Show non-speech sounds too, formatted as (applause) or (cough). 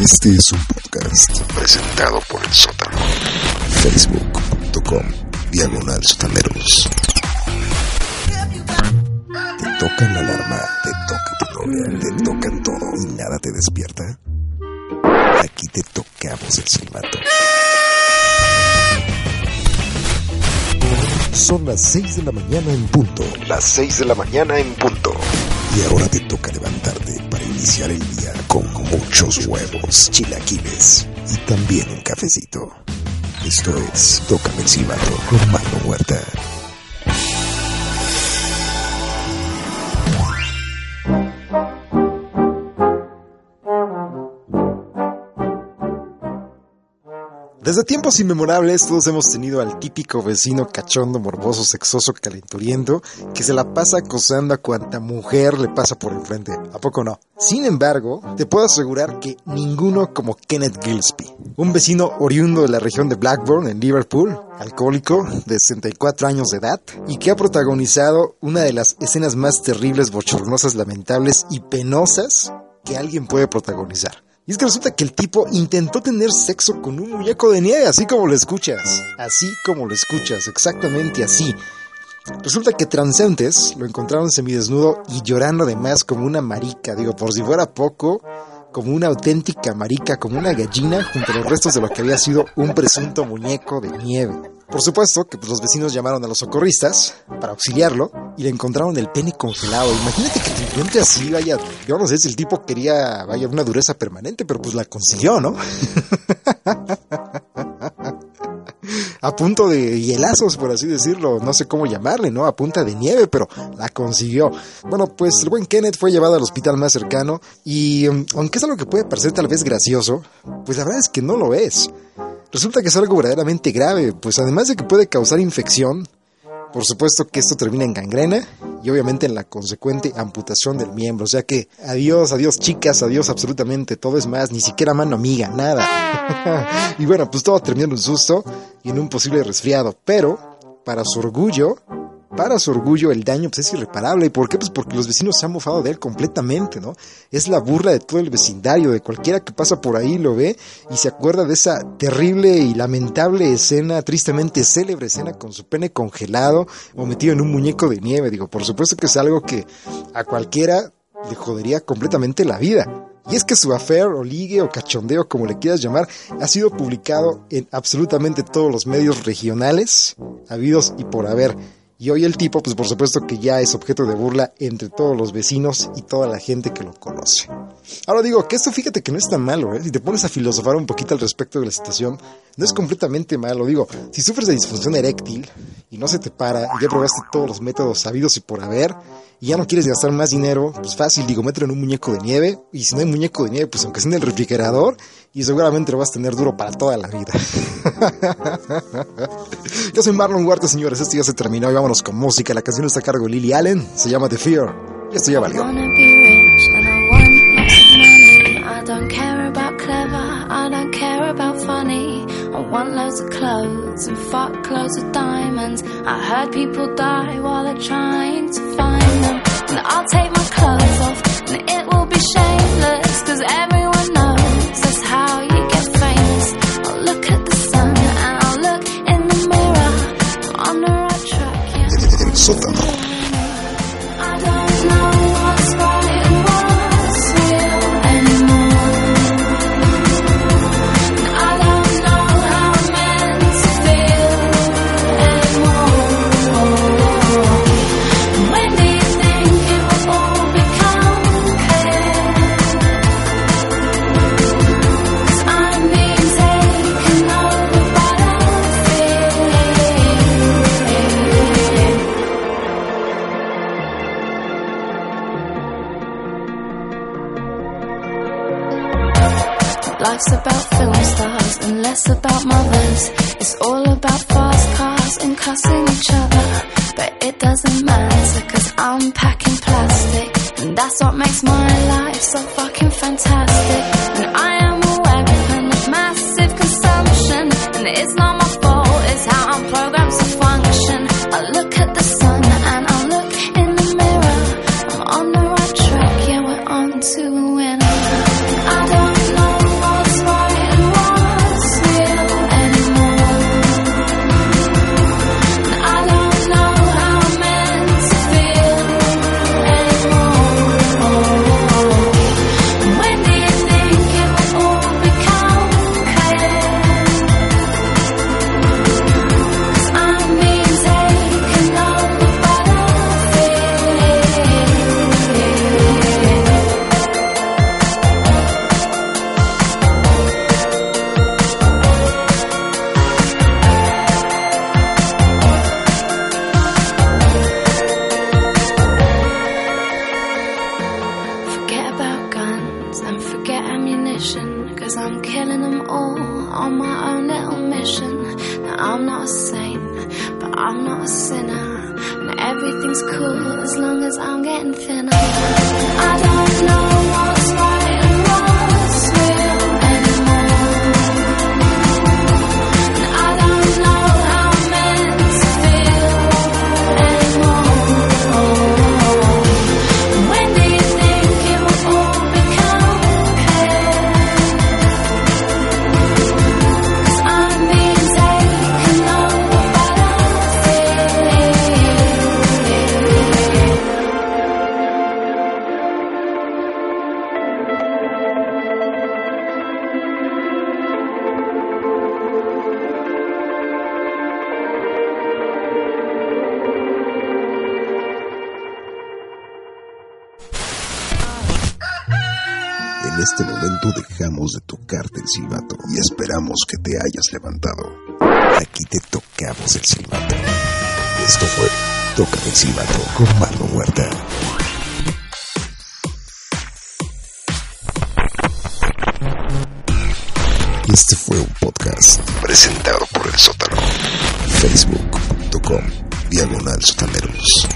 Este es un podcast presentado por el sótano. Facebook.com Diagonal Sotaneros. Te tocan la alarma, te toca tu novia, te tocan todo y nada te despierta. Aquí te tocamos el silbato. Son las 6 de la mañana en punto. Las 6 de la mañana en punto. Y ahora te toca levantarte para iniciar el día con muchos huevos, chilaquiles y también un cafecito. Esto es Tócame el con Marlon Huerta. Desde tiempos inmemorables todos hemos tenido al típico vecino cachondo, morboso, sexoso, calenturiento, que se la pasa acosando a cuanta mujer le pasa por enfrente. ¿A poco no? Sin embargo, te puedo asegurar que ninguno como Kenneth Gillespie, un vecino oriundo de la región de Blackburn, en Liverpool, alcohólico de 64 años de edad, y que ha protagonizado una de las escenas más terribles, bochornosas, lamentables y penosas que alguien puede protagonizar. Y es que resulta que el tipo intentó tener sexo con un muñeco de nieve, así como lo escuchas. Así como lo escuchas, exactamente así. Resulta que transeúntes lo encontraron semidesnudo y llorando además como una marica. Digo, por si fuera poco, como una auténtica marica, como una gallina, junto a los restos de lo que había sido un presunto muñeco de nieve. Por supuesto que pues, los vecinos llamaron a los socorristas para auxiliarlo y le encontraron el pene congelado. Imagínate que te encuentre así, vaya, yo no sé si el tipo quería, vaya, una dureza permanente, pero pues la consiguió, ¿no? (laughs) a punto de hielazos, por así decirlo, no sé cómo llamarle, ¿no? A punta de nieve, pero la consiguió. Bueno, pues el buen Kenneth fue llevado al hospital más cercano y um, aunque es algo que puede parecer tal vez gracioso, pues la verdad es que no lo es. Resulta que es algo verdaderamente grave, pues además de que puede causar infección, por supuesto que esto termina en gangrena y obviamente en la consecuente amputación del miembro. O sea que adiós, adiós chicas, adiós absolutamente todo es más, ni siquiera mano amiga, nada. (laughs) y bueno, pues todo terminó en un susto y en un posible resfriado. Pero, para su orgullo, para su orgullo el daño pues, es irreparable. ¿Y por qué? Pues porque los vecinos se han mofado de él completamente, ¿no? Es la burla de todo el vecindario, de cualquiera que pasa por ahí lo ve y se acuerda de esa terrible y lamentable escena, tristemente célebre escena con su pene congelado o metido en un muñeco de nieve. Digo, por supuesto que es algo que a cualquiera le jodería completamente la vida. Y es que su affair o ligue o cachondeo, como le quieras llamar, ha sido publicado en absolutamente todos los medios regionales, habidos y por haber. Y hoy el tipo, pues por supuesto que ya es objeto de burla entre todos los vecinos y toda la gente que lo conoce. Ahora digo que esto fíjate que no es tan malo, ¿eh? Si te pones a filosofar un poquito al respecto de la situación, no es completamente malo. Digo, si sufres de disfunción eréctil y no se te para ya probaste todos los métodos sabidos y por haber, y ya no quieres gastar más dinero, pues fácil, digo, mételo en un muñeco de nieve. Y si no hay muñeco de nieve, pues aunque sea en el refrigerador, y seguramente lo vas a tener duro para toda la vida. (laughs) Yo soy Marlon Huerta, señores. Esto ya se terminó y vámonos con música. La canción está a cargo de Lily Allen, se llama The Fear. Y esto ya valió. Don't care about funny. I want loads of clothes and fuck loads of diamonds. I heard people die while they're trying to find them. And I'll take my clothes off and it will be shameless. Cause everyone Life's about film stars and less about mothers. It's all about fast cars and cussing each other. But it doesn't matter cause I'm packing plastic. And that's what makes my life so fucking fantastic. I'm not a saint, but I'm not a sinner. And everything's cool as long as I'm getting thinner. I don't En este momento dejamos de tocarte el silbato y esperamos que te hayas levantado. Aquí te tocamos el silbato. Esto fue Toca el silbato con Mano Muerta. Este fue un podcast presentado por El Sótano. Facebook.com Diagonal Sotaneros.